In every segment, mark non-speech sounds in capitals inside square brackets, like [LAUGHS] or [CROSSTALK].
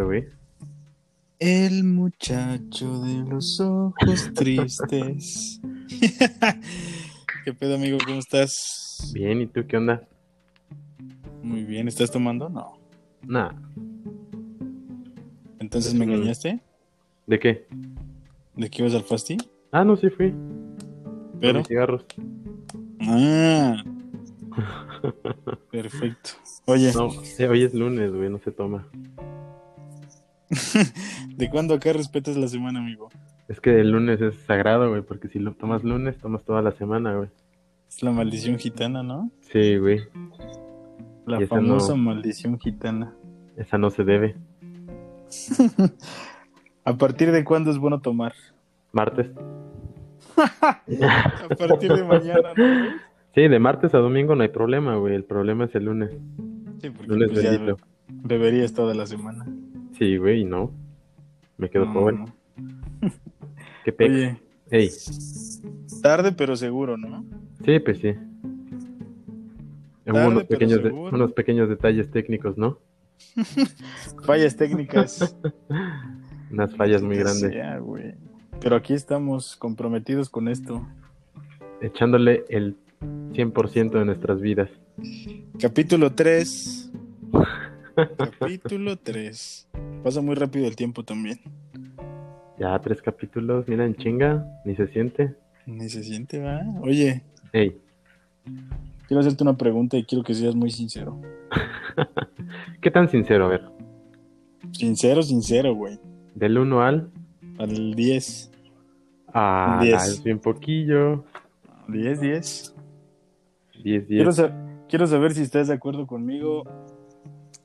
pedo, güey? El muchacho de los ojos [LAUGHS] tristes. [LAUGHS] ¿Qué pedo, amigo? ¿Cómo estás? Bien, ¿y tú qué onda? Muy bien. ¿Estás tomando? No. Nah. ¿Entonces me engañaste? ¿De qué? ¿De que ibas al fasti? Ah, no, sí fui. Pero. mis cigarros. Ah. [LAUGHS] Perfecto. Oye, No, hoy es lunes, güey, no se toma. [LAUGHS] ¿de cuándo acá respetas la semana, amigo? Es que el lunes es sagrado, güey, porque si lo tomas lunes, tomas toda la semana, güey. Es la maldición gitana, ¿no? Sí, güey, La famosa no. maldición gitana. esa no se debe. [LAUGHS] ¿A partir de cuándo es bueno tomar? Martes. [LAUGHS] A partir de mañana, ¿no? Sí, de martes a domingo no hay problema, güey. El problema es el lunes. Sí, porque Lunes pues, ya beberías toda la semana. Sí, güey, no. Me quedo No, pobre. no. [LAUGHS] Qué pex. Oye, tarde pero seguro, ¿no? sí, pues sí. Tarde, unos pero pequeños, de- seguro. unos pequeños detalles técnicos, ¿no? [LAUGHS] Fallas técnicas. [LAUGHS] Unas fallas muy grandes. sea, güey. Pero aquí estamos comprometidos con esto. Echándole el 100% de nuestras vidas. Capítulo 3. Capítulo 3. Pasa muy rápido el tiempo también. Ya tres capítulos, mira en chinga, ni se siente. Ni se siente, va. Oye, Ey, quiero hacerte una pregunta y quiero que seas muy sincero. [LAUGHS] ¿qué tan sincero? A ver, Sincero, sincero, güey. del 1 al... Al 10. Ah, Diez. es bien poquillo. 10, 10. 10, 10. Quiero, sa- quiero saber si estás de acuerdo conmigo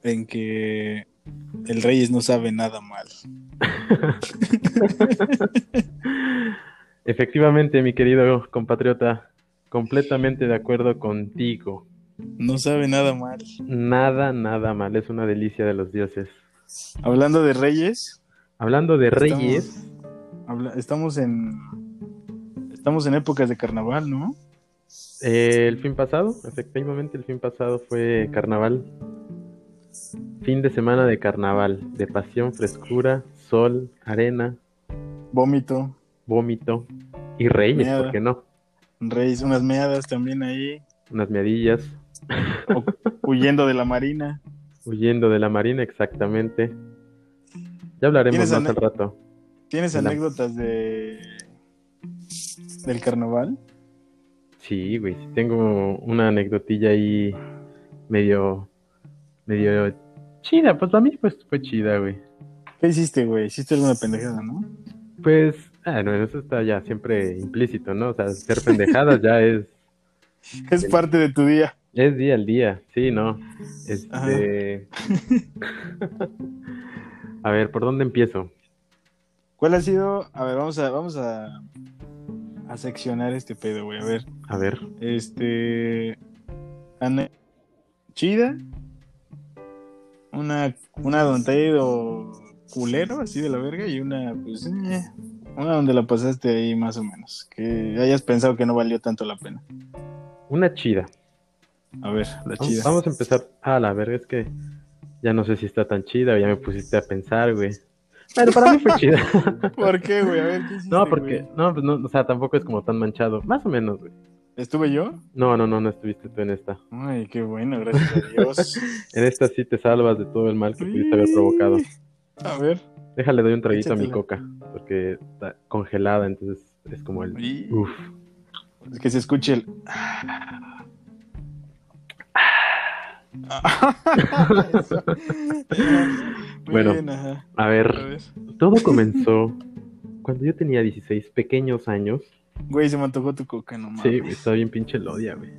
en que el Reyes no sabe nada mal. [LAUGHS] Efectivamente, mi querido compatriota, completamente de acuerdo contigo. No sabe nada mal. Nada, nada mal, es una delicia de los dioses. Hablando de Reyes, Hablando de Estamos- reyes, habla- estamos en estamos en épocas de carnaval, ¿no? eh, el fin pasado, efectivamente, el fin pasado fue carnaval. Fin de semana de carnaval, de pasión, frescura, sol, arena, Vómito, vómito y reyes, Meada. ¿por qué no? Reyes, unas meadas también ahí, Unas miadillas, [LAUGHS] huyendo de la marina. huyendo de la marina, exactamente. Ya hablaremos ¿Tienes más al rato. ¿Tienes anécdotas de del carnaval? Sí, güey, tengo una anecdotilla ahí medio, medio chida, pues a mí pues fue chida, güey. ¿Qué hiciste, güey? Hiciste alguna pendejada, ¿no? Pues, ah, no, eso está ya siempre implícito, ¿no? O sea, ser pendejadas ya es, [LAUGHS] Es parte de tu día. es día al día, sí, ¿no? Este... A ver, ¿por dónde empiezo? ¿Cuál ha sido? A ver, vamos a vamos a a seccionar este pedo, güey. A ver, A ver, este chida. Una una donde te ha ido culero así de la verga y una pues eh, una donde la pasaste ahí más o menos, que hayas pensado que no valió tanto la pena. una chida. A ver, la Vamos, chida. vamos a empezar. Ah, la verga es que ya no sé si está tan chida o ya me pusiste a pensar, güey. Bueno, para mí fue [LAUGHS] chida. ¿Por qué, güey? A ver, ¿qué hiciste, No, porque, güey? no, pues no, o sea, tampoco es como tan manchado. Más o menos, güey. ¿Estuve yo? No, no, no, no estuviste tú en esta. Ay, qué bueno, gracias a Dios. [LAUGHS] En esta sí te salvas de todo el mal que pudiste haber provocado. A ver. Déjale, doy un traguito a mi coca, porque está congelada, entonces es como el... Y- Uf. Que se escuche el. [LAUGHS] Bueno. bien. A ver. todo comenzó cuando yo tenía 16 pequeños años. Güey, se me antojó tu coca, no mames. Sí, güey, estaba bien pinche lodia, güey.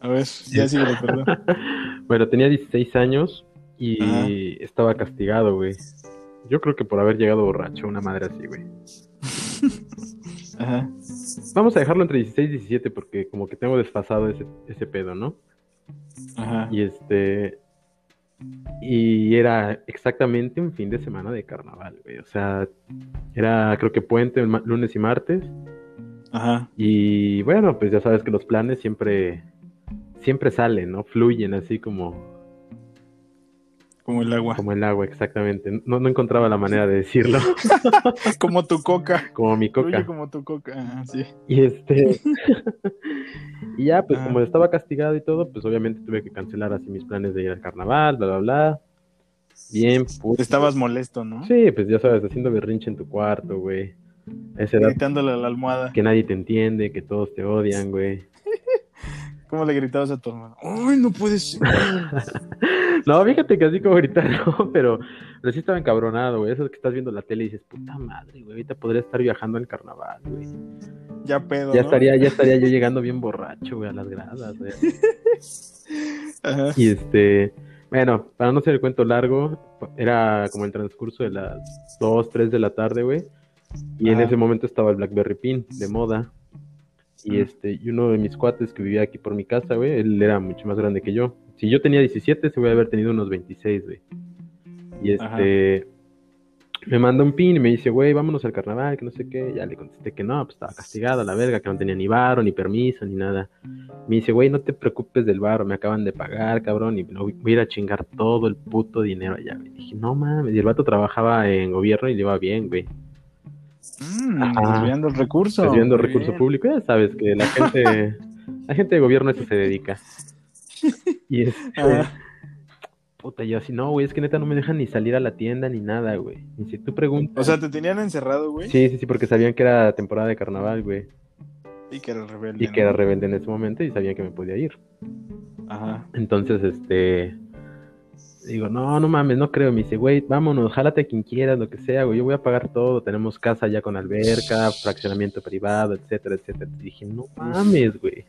A ver, ya sí, perdón. [LAUGHS] Bueno, tenía 16 años y Ajá. estaba castigado, güey. Yo creo que por haber llegado borracho, una madre así, güey. [LAUGHS] Ajá. Vamos a dejarlo entre 16 y 17 porque como que tengo desfasado ese, ese pedo, ¿no? Ajá. Y este... Y era exactamente un fin de semana de carnaval, güey. O sea, era creo que puente lunes y martes. Ajá. Y bueno, pues ya sabes que los planes siempre, siempre salen, ¿no? Fluyen así como, Como el agua. Como el agua, exactamente. No, no encontraba la manera de decirlo. [LAUGHS] como tu [LAUGHS] coca. Como mi coca. Fluye como tu coca, ah, sí. Y este. [LAUGHS] y ya, pues Ah. como estaba castigado y todo, pues obviamente tuve que cancelar así mis planes de ir al carnaval, bla, bla, bla. Bien, puto. Estabas molesto, ¿no? Sí, pues ya sabes, haciendo berrinche en tu cuarto, güey. Edad Gritándole a la almohada. que nadie te entiende, que todos te odian, güey. [LAUGHS] ¿Cómo le gritabas a tu hermano? ¡Ay, no puede ser! [LAUGHS] No, fíjate que así como gritar, no, [LAUGHS] pero, pero sí estaba encabronado, güey. Eso es que estás viendo la tele y dices, puta madre, güey, ahorita podría estar viajando al carnaval, güey. Ya pedo, Ya ¿no? estaría, ya estaría yo llegando bien borracho, güey, a las gradas, güey. Ajá. Y este, bueno, para no hacer el cuento largo, era como el transcurso de las 2, 3 de la tarde, güey. Y en Ajá. ese momento estaba el Blackberry Pin de moda. Y Mm. este, y uno de mis cuates que vivía aquí por mi casa, güey, él era mucho más grande que yo. Si yo tenía 17, se voy a haber tenido unos 26, güey. Y Ajá. este, me manda un pin y me dice, güey, vámonos al carnaval, que no sé qué. Ya le contesté que no, pues estaba castigado a la verga, que no tenía ni varo, ni permiso, ni nada. Me dice, güey, no te preocupes del varo, me acaban de pagar, cabrón, y voy voy a ir a chingar todo el puto dinero allá, güey. Dije, no mames, y el vato trabajaba en gobierno y le iba bien, güey. Mm, desviando el recurso. Desviando Muy recurso público, ya sabes que la gente, [LAUGHS] la gente de gobierno a eso se dedica. Y este, Ajá. puta, yo así, no, güey, es que neta no me dejan ni salir a la tienda ni nada, güey. Y si tú preguntas. O sea, te tenían encerrado, güey. sí, sí, sí, porque sabían que era temporada de carnaval, güey. Y que era rebelde. Y que era rebelde en ese momento y sabían que me podía ir. Ajá. Entonces, este. Digo, no, no mames, no creo. Me dice, güey, vámonos, jálate a quien quieras, lo que sea, güey. Yo voy a pagar todo. Tenemos casa ya con alberca, fraccionamiento privado, etcétera, etcétera. Y dije, no mames, güey.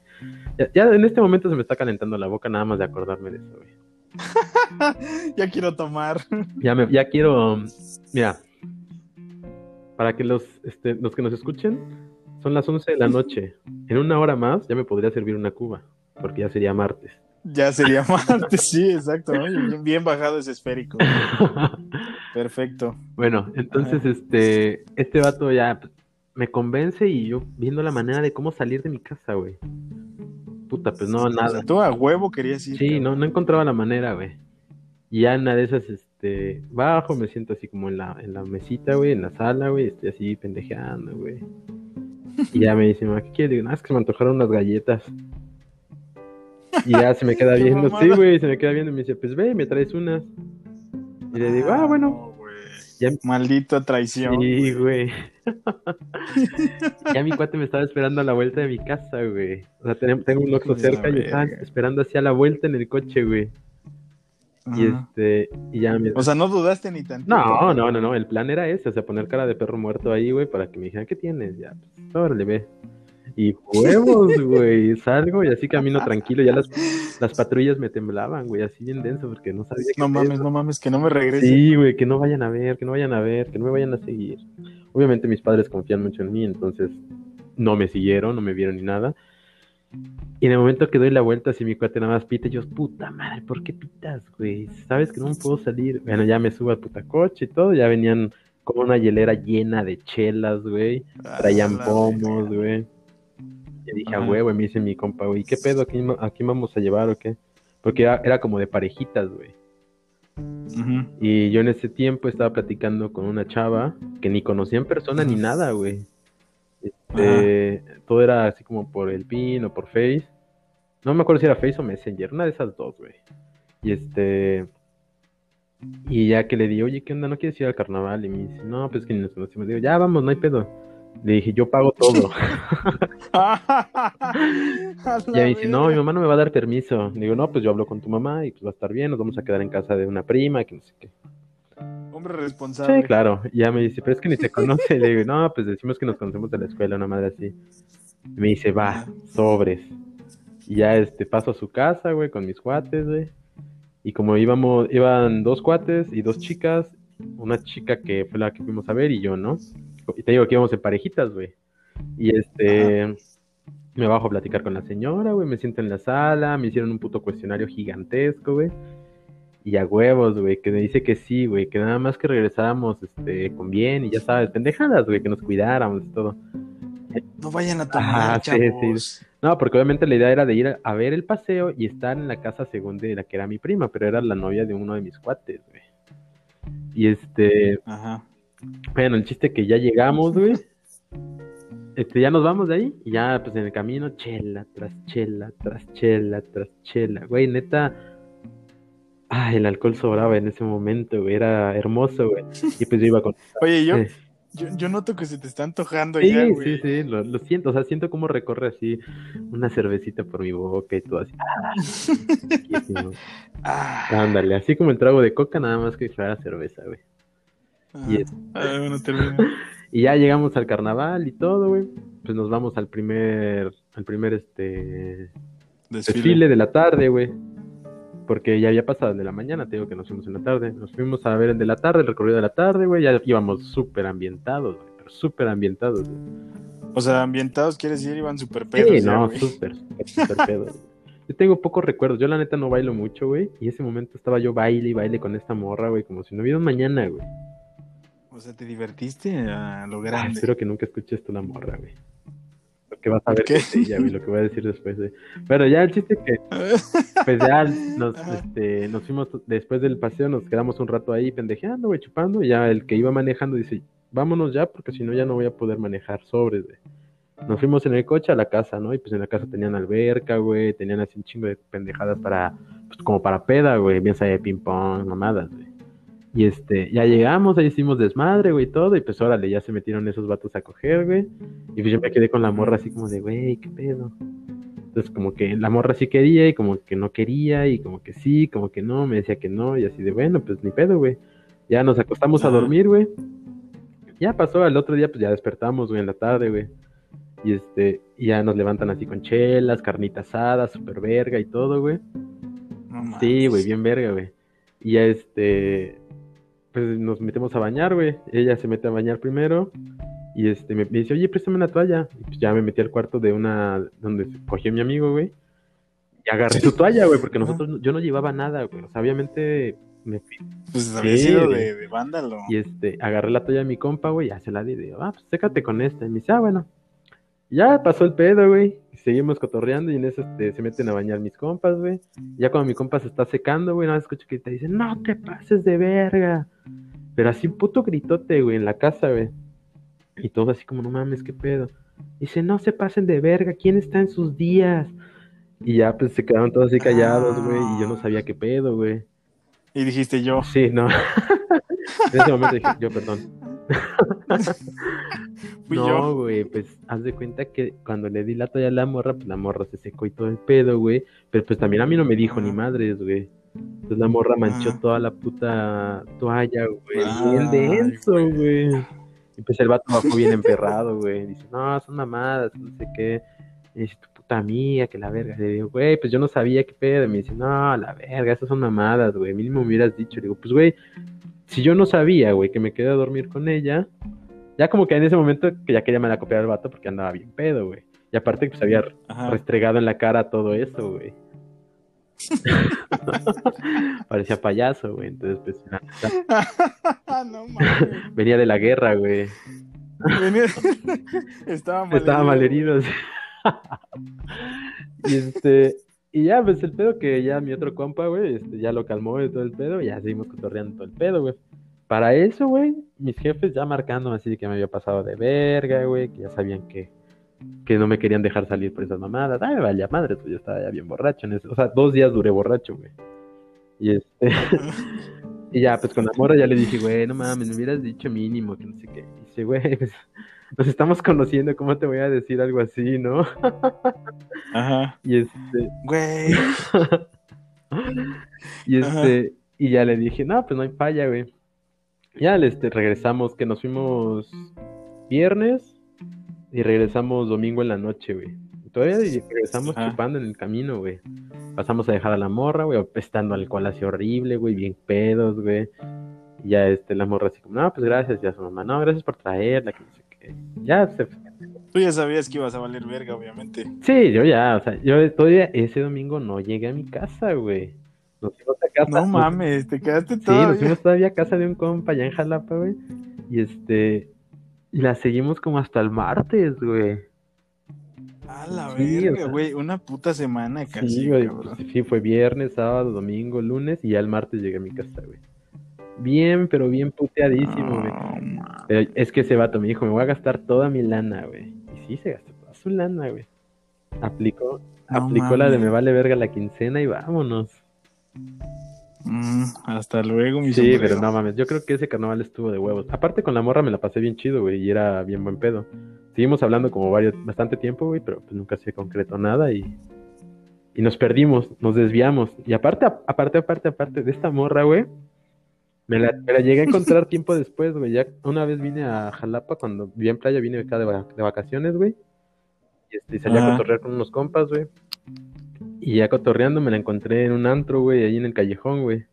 Ya, ya en este momento se me está calentando la boca nada más de acordarme de eso, güey. [LAUGHS] ya quiero tomar. Ya, me, ya quiero. Mira, para que los, este, los que nos escuchen, son las 11 de la noche. En una hora más ya me podría servir una cuba, porque ya sería martes. Ya sería [LAUGHS] martes, sí, exacto. ¿no? Bien, bien bajado ese esférico. [LAUGHS] Perfecto. Bueno, entonces este este vato ya me convence y yo viendo la manera de cómo salir de mi casa, güey. Puta, pues no, O nada. sea, tú a huevo querías ir. Sí, cabrón. no, no encontraba la manera, güey. Y ya en una de esas, este, bajo, me siento así como en la, en la mesita, güey, en la sala, güey, estoy así pendejeando, güey. Y ya me dice, ¿qué quieres? Digo, no, es que se me antojaron unas galletas. Y ya se me queda viendo, sí, güey, se me queda viendo y me dice, pues ve, me traes unas. Y le digo, ah, bueno. no. Ya- Maldita traición. Sí, güey. [LAUGHS] ya mi cuate me estaba esperando a la vuelta de mi casa, güey. O sea, tengo un la cerca y estaba verga. esperando hacia la vuelta en el coche, güey. Y Ajá. este, y ya me... O sea, no dudaste ni tantito. No, no, no, no, el plan era ese, o sea, poner cara de perro muerto ahí, güey, para que me dijeran, ¿qué tienes? Ya, pues, órale, ve. Y huevos, güey, salgo y así camino tranquilo, ya las, las patrullas me temblaban, güey, así bien denso, porque no sabía No mames, no mames, que no me regrese. Sí, güey, que no vayan a ver, que no vayan a ver, que no me vayan a seguir. Obviamente mis padres confían mucho en mí, entonces no me siguieron, no me vieron ni nada. Y en el momento que doy la vuelta, así mi cuate nada más pita, y yo, puta madre, ¿por qué pitas, güey? Sabes que no me puedo salir. Bueno, ya me subo al puta coche y todo, ya venían como una hielera llena de chelas, güey. Traían pomos, güey. Y dije, a huevo, y me dice mi compa, güey, ¿qué pedo? ¿A quién, ma- a quién vamos a llevar o qué? Porque era, era como de parejitas, güey. Y yo en ese tiempo estaba platicando con una chava que ni conocía en persona ni nada, güey. Este, todo era así como por el pin o por Face. No me acuerdo si era Face o Messenger, una de esas dos, güey. Y este. Y ya que le di, oye, ¿qué onda? ¿No quieres ir al carnaval? Y me dice, no, pues que ni nos conocimos. Digo, ya vamos, no hay pedo. Le dije, yo pago todo. [LAUGHS] Y me dice, no, mi mamá no me va a dar permiso. Digo, no, pues yo hablo con tu mamá y pues va a estar bien, nos vamos a quedar en casa de una prima, que no sé qué. Hombre responsable. Sí, claro. Y ya me dice, pero es que ni te conoce. Le digo, no, pues decimos que nos conocemos de la escuela, una madre así. Y me dice, va, sobres. Y ya este paso a su casa, güey, con mis cuates, güey. Y como íbamos, iban dos cuates y dos chicas, una chica que fue la que fuimos a ver y yo, ¿no? Y te digo que íbamos en parejitas, güey. Y este, me bajo a platicar con la señora, güey, me siento en la sala, me hicieron un puto cuestionario gigantesco, güey. Y a huevos, güey, que me dice que sí, güey, que nada más que regresáramos este, con bien y ya sabes, pendejadas, güey, que nos cuidáramos y todo. No vayan a tomar, Ajá, sí, sí. No, porque obviamente la idea era de ir a, a ver el paseo y estar en la casa según de la que era mi prima, pero era la novia de uno de mis cuates, güey. Y este, Ajá. Bueno, el chiste que ya llegamos, güey. Este, ya nos vamos de ahí y ya, pues en el camino, chela tras chela, tras chela, tras chela. Güey, neta, ah, el alcohol sobraba en ese momento, güey, era hermoso, güey. Y pues yo iba con... [LAUGHS] Oye, yo, Eh, yo, yo noto que se te está antojando Sí, ya, sí, güey. sí, lo, lo siento, o sea, siento cómo recorre así una cervecita por mi boca y todo así. [LAUGHS] Ah, Ándale, así como el trago de coca, nada más que fuera cerveza, güey. Y, es- ah, bueno, [LAUGHS] y ya llegamos al carnaval y todo, güey. Pues nos vamos al primer, al primer, este, Desfile. desfile de la tarde, güey. Porque ya había pasado el de la mañana, te digo que nos fuimos en la tarde. Nos fuimos a ver el de la tarde, el recorrido de la tarde, güey. Ya íbamos súper ambientados, güey. Pero súper ambientados, güey. O sea, ambientados quiere decir iban super pedos. Sí, ya, no, súper, súper, súper pedo. güey. Yo tengo pocos recuerdos. Yo, la neta, no bailo mucho, güey. Y ese momento estaba yo baile y baile con esta morra, güey. Como si no hubiera un mañana, güey. O sea, te divertiste a lo Ah, grande. espero que nunca escuches tú la morra, güey. Lo que vas a ver es ella, güey. Lo que voy a decir después, güey. Pero ya el chiste es que, [LAUGHS] pues ya nos, este, nos fuimos después del paseo, nos quedamos un rato ahí pendejeando, güey, chupando. Y ya el que iba manejando dice, vámonos ya, porque si no ya no voy a poder manejar sobres, güey. Nos fuimos en el coche a la casa, ¿no? Y pues en la casa tenían alberca, güey, tenían así un chingo de pendejadas para, pues como para peda, güey, bien de ping pong, mamadas, güey. Y este, ya llegamos, ahí hicimos desmadre, güey, todo, y pues órale, ya se metieron esos vatos a coger, güey. Y pues yo me quedé con la morra así como de, güey, qué pedo. Entonces como que la morra sí quería y como que no quería y como que sí, como que no, me decía que no y así de, bueno, pues ni pedo, güey. Ya nos acostamos a dormir, güey. Ya pasó, al otro día pues ya despertamos, güey, en la tarde, güey. Y este, y ya nos levantan así con chelas, carnita asada, super verga y todo, güey. No. Sí, güey, bien verga, güey. Y ya este, pues nos metemos a bañar, güey. Ella se mete a bañar primero. Y este, me, me dice, oye, préstame una toalla. Y pues ya me metí al cuarto de una, donde cogió mi amigo, güey. Y agarré su toalla, güey, porque nosotros, no- yo no llevaba nada, güey. O sea, obviamente me fui. Pues había Sí, sido güey. de, de vándalo. Y este, agarré la toalla de mi compa, güey, ya se la di. Y digo, ah, pues sécate con esta. Y me dice, ah, bueno. Ya pasó el pedo, güey. Seguimos cotorreando y en eso este, se meten a bañar mis compas, güey. Ya cuando mi compa se está secando, güey, nada más escucho que te dice, no te pases de verga. Pero así un puto gritote, güey, en la casa, güey. Y todo así como, no mames, qué pedo. Dice, no se pasen de verga, ¿quién está en sus días? Y ya pues se quedaron todos así callados, güey, y yo no sabía qué pedo, güey. Y dijiste yo. Sí, no. [LAUGHS] en ese momento dije, yo perdón. [LAUGHS] Fui no, yo. güey, pues haz de cuenta que cuando le di la toalla a la morra, pues la morra se secó y todo el pedo, güey. Pero pues también a mí no me dijo ni Ah. madres, güey. Entonces la morra manchó Ah. toda la puta toalla, güey. Ay, Bien denso, güey. Y pues el vato bajó bien emperrado, güey. Dice, no, son mamadas, no sé qué. Y dice, tu puta amiga, que la verga. Le digo, güey, pues yo no sabía qué pedo. Y me dice, no, la verga, esas son mamadas, güey. Mínimo me hubieras dicho. Le digo, pues, güey, si yo no sabía, güey, que me quedé a dormir con ella, ya como que en ese momento que ya quería me la copiar al vato porque andaba bien pedo, güey. Y aparte, pues había Ajá. restregado en la cara todo eso, güey. [LAUGHS] Parecía payaso, güey. Entonces, pues, [LAUGHS] no mames. venía de la guerra, güey. Venía- [LAUGHS] Estaba mal. Estaba malherido. sí. y este, y ya, pues el pedo que ya mi otro compa, güey, este, ya lo calmó y todo el pedo, y ya seguimos cotorreando todo el pedo, güey. Para eso, güey, mis jefes ya marcando así que me había pasado de verga, güey, que ya sabían que, que no me querían dejar salir por esas mamadas. Ay, vaya madre, pues yo estaba ya bien borracho en eso. O sea, dos días duré borracho, güey. Y este, [LAUGHS] y ya, pues con la morra ya le dije, güey, no mames, me hubieras dicho mínimo, que no sé qué. Y dice, güey, [LAUGHS] pues nos estamos conociendo, ¿cómo te voy a decir algo así, no? [LAUGHS] Ajá. Y este, Güey. y este, y ya le dije, no, pues no hay falla, güey. Ya, este, regresamos, que nos fuimos viernes y regresamos domingo en la noche, güey. Todavía regresamos Ajá. chupando en el camino, güey. Pasamos a dejar a la morra, güey, apestando alcohol así horrible, güey, bien pedos, güey. Y ya, este, la morra así como, no, pues gracias, ya su mamá, no, gracias por traerla, que no sé qué. Ya, se Tú ya sabías que ibas a valer verga, obviamente. Sí, yo ya, o sea, yo todavía ese domingo no llegué a mi casa, güey. Nos fuimos a casa. No mames, te quedaste Sí, todo. nos fuimos todavía a casa de un compa allá en Jalapa, güey. Y este, Y la seguimos como hasta el martes, güey. A la Sí, o verga, sea. güey. Una puta semana casi, Sí, güey. pues, sí, fue viernes, sábado, domingo, lunes y ya el martes llegué a mi casa, güey. Bien, pero bien puteadísimo, güey. No, ma- Pero es que ese vato me dijo, me voy a gastar toda mi lana, güey. Y sí, se gastó toda su lana, güey. Aplicó, No aplicó la de me vale verga la quincena y vámonos. Mm, hasta luego, mi Sí, sombrero. pero no mames, yo creo que ese carnaval estuvo de huevos. Aparte con la morra me la pasé bien chido, güey, y era bien buen pedo. Seguimos hablando como varios, bastante tiempo, güey, pero pues nunca se concretó nada y, y nos perdimos, nos desviamos. Y aparte, aparte, aparte, aparte de esta morra, güey, me la, me la llegué a encontrar [LAUGHS] tiempo después, güey. Ya una vez vine a Jalapa, cuando vivía en playa, vine acá de, va- de vacaciones, güey. Y, este, salí a cotorrear con unos compas, güey. Y ya cotorreando me la encontré en un antro, güey, ahí en el callejón, güey.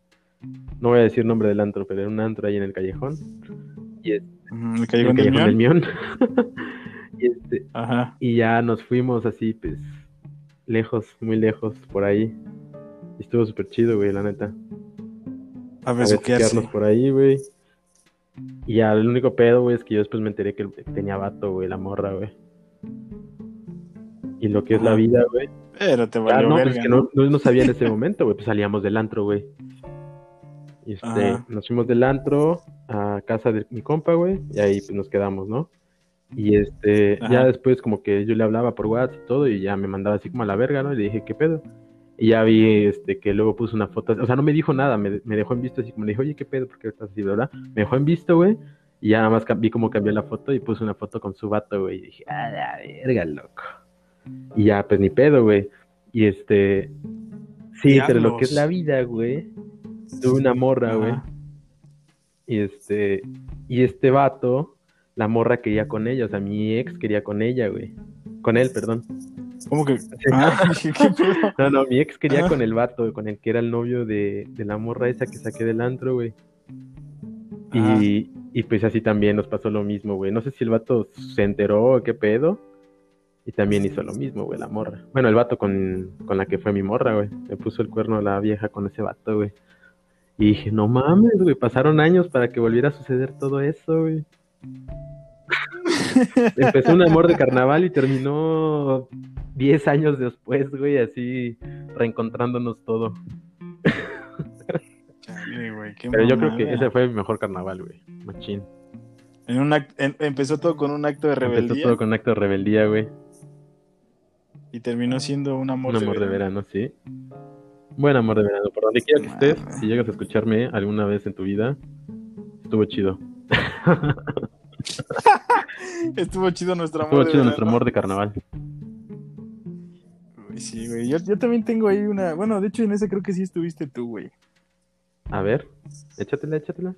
No voy a decir nombre del antro, pero era un antro ahí en el callejón. Y es, Mm, El callejón el del callejón del Mión. [LAUGHS] Y, este, Ajá. y ya nos fuimos así, pues, lejos, muy lejos, por ahí. Y estuvo súper chido, güey, la neta. A besuquearnos por ahí, güey. Y ya, el único pedo, güey, es que yo después me enteré que tenía vato, güey, la morra, güey. Y lo que es la vida, güey. Pero te Ah, no, pues verga, que no, no, no sabía en ese [LAUGHS] momento, güey. Pues salíamos del antro, güey. Y este, Ajá. nos fuimos del antro a casa de mi compa, güey. Y ahí pues nos quedamos, ¿no? Y este, Ajá. ya después como que yo le hablaba por WhatsApp y todo, y ya me mandaba así como a la verga, ¿no? Y le dije, ¿qué pedo? Y ya vi este que luego puso una foto, o sea, no me dijo nada, me, me dejó en visto así como le dije, oye, ¿qué pedo? ¿Por qué estás así, verdad? Me dejó en visto, güey. Y ya nada más vi cómo cambió la foto y puso una foto con su vato, güey. Y dije, ah, la verga, loco. Y ya, pues ni pedo, güey. Y este. Sí, pero lo que es la vida, güey. Tuve una morra, güey. Y este. Y este vato, la morra quería con ella. O sea, mi ex quería con ella, güey. Con él, perdón. ¿Cómo que? [LAUGHS] Ah, dije, ¿qué [LAUGHS] pedo? No, no, mi ex quería Ah. con el vato, con el que era el novio de, de la morra esa que saqué del antro, güey. Y, y pues así también nos pasó lo mismo, güey. No sé si el vato se enteró o qué pedo. Y también hizo lo mismo, güey, la morra. Bueno, el vato con, con la que fue mi morra, güey. Le puso el cuerno a la vieja con ese vato, güey. Y dije, no mames, güey, pasaron años para que volviera a suceder todo eso, güey. [LAUGHS] Empezó un amor de carnaval y terminó 10 años después, güey, así reencontrándonos todo. Chale, güey, qué Pero yo creo que ese fue mi mejor carnaval, güey. Machín. En un act- en- empezó todo con un acto de Empezó rebeldía todo con un acto de rebeldía, güey. Y terminó siendo un amor, Un amor de verano. verano, sí. Buen amor de verano. Por donde quiera que estés, si llegas a escucharme alguna vez en tu vida, estuvo chido. [LAUGHS] Estuvo chido nuestro amor. Estuvo de chido nuestro amor de carnaval. Sí, güey. Yo, yo también tengo ahí una. Bueno, de hecho, en ese creo que sí estuviste tú, güey. A ver, échatela, échatela.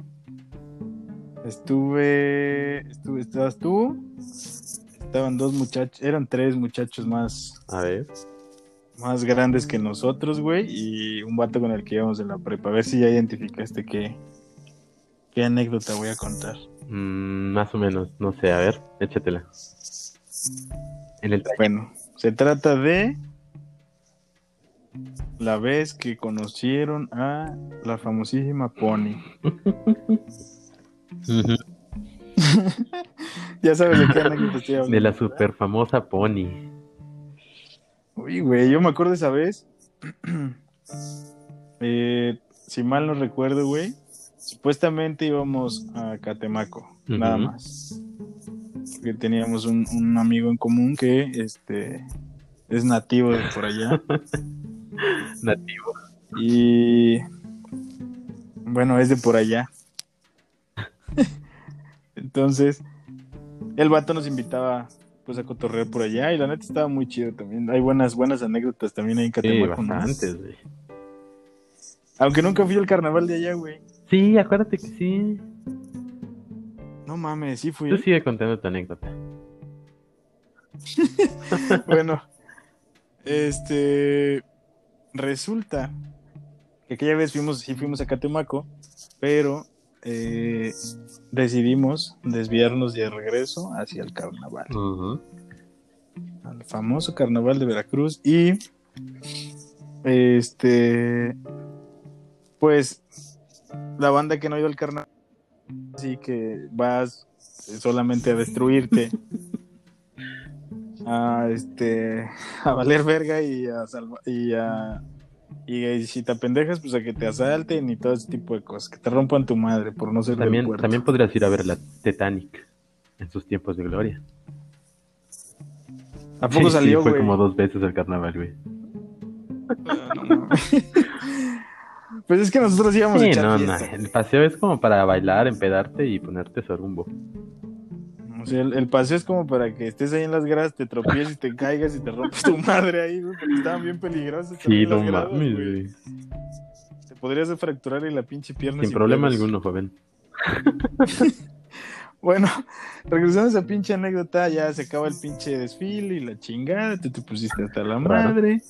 Estuve. Estuve. Estabas tú. Estaban dos muchachos. Eran tres muchachos más. A ver. Más grandes que nosotros, güey. Y un vato con el que íbamos en la prepa. A ver si ya identificaste qué. ¿Qué anécdota voy a contar? Mm, más o menos, no sé, a ver, échatela. En el Bueno, se trata de la vez que conocieron a la famosísima Pony. [LAUGHS] [LAUGHS] [LAUGHS] Ya sabes de qué anécdota estoy hablando. [LAUGHS] De la super famosa Pony. Uy, güey, yo me acuerdo esa vez. [CLEARS THROAT] Eh, si mal no recuerdo, güey. Supuestamente íbamos a Catemaco, nada más. Que teníamos un, un amigo en común que este es nativo de por allá. [LAUGHS] Nativo. Y bueno, es de por allá. Entonces, el vato nos invitaba pues a cotorrear por allá y la neta estaba muy chido también. Hay buenas, buenas anécdotas también ahí en Sí, Catemaco. bastantes, güey. Aunque nunca fui al carnaval de allá, güey. Sí, acuérdate que sí. No mames, sí fui. Tú sigue contando tu anécdota. [LAUGHS] bueno, este resulta que aquella vez fuimos, sí fuimos a Catemaco, pero eh, decidimos desviarnos de regreso hacia el carnaval, al famoso carnaval de Veracruz y este pues la banda que no ha ido al carnaval así que vas solamente a destruirte. [LAUGHS] a este a valer verga y a salva- y a y si te pendejas pues a que te asalten y todo ese tipo de cosas, que te rompan tu madre por no ser También, también podrías ir a ver la Titanic en sus tiempos de gloria. ¿A poco Sí, sí, salió, fue güey? como dos veces el carnaval, güey. No [LAUGHS] pues es que nosotros íbamos a Sí, echar no, no. fiesta. El paseo es como para bailar, empedarte y ponerte sorumbo. O sea, el, el paseo es como para que estés ahí en las gradas, te tropieces y te caigas y te rompes tu madre ahí, güey, porque estaban bien peligrosas. Sí, no gradas, mames, güey. Te podrías fracturar en la pinche pierna. Sin problema alguno, joven. [LAUGHS] Bueno, regresando a esa pinche anécdota, ya se acaba el pinche desfile y la chingada, tú te pusiste hasta la madre.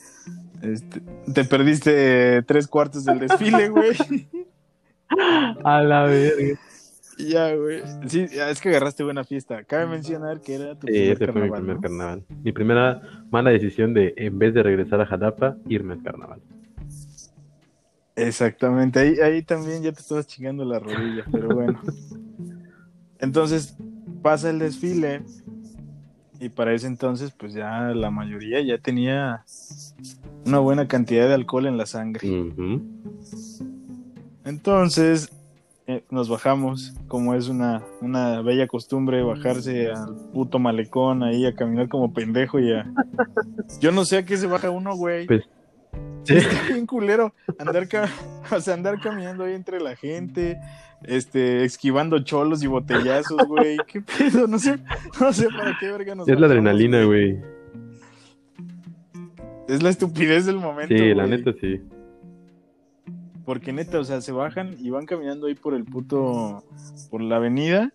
Este, te perdiste tres cuartos del desfile, güey. [LAUGHS] A la verga. Ya, güey. Sí, es que agarraste buena fiesta. Cabe mencionar que era tu Sí, primer ese fue mi carnaval, primer ¿no? carnaval. Mi primera mala decisión de, en vez de regresar a Jalapa, irme al carnaval. Exactamente, ahí, ahí también ya te estabas chingando la rodilla, pero bueno. [LAUGHS] Entonces pasa el desfile y para ese entonces pues ya la mayoría ya tenía una buena cantidad de alcohol en la sangre. Entonces eh, nos bajamos, como es una, una bella costumbre, bajarse al puto malecón ahí a caminar como pendejo y a... [LAUGHS] Yo no sé a qué se baja uno, güey. Pues, Sí, [LAUGHS] está bien culero andar, ca- [LAUGHS] o sea, andar caminando ahí entre la gente, este, esquivando cholos y botellazos, güey. ¿Qué pedo? No sé, no sé para qué verga nos Es la adrenalina, güey. Es la estupidez del momento. Sí, la neta sí. Porque neta, o sea, se bajan y van caminando ahí por el puto, por la avenida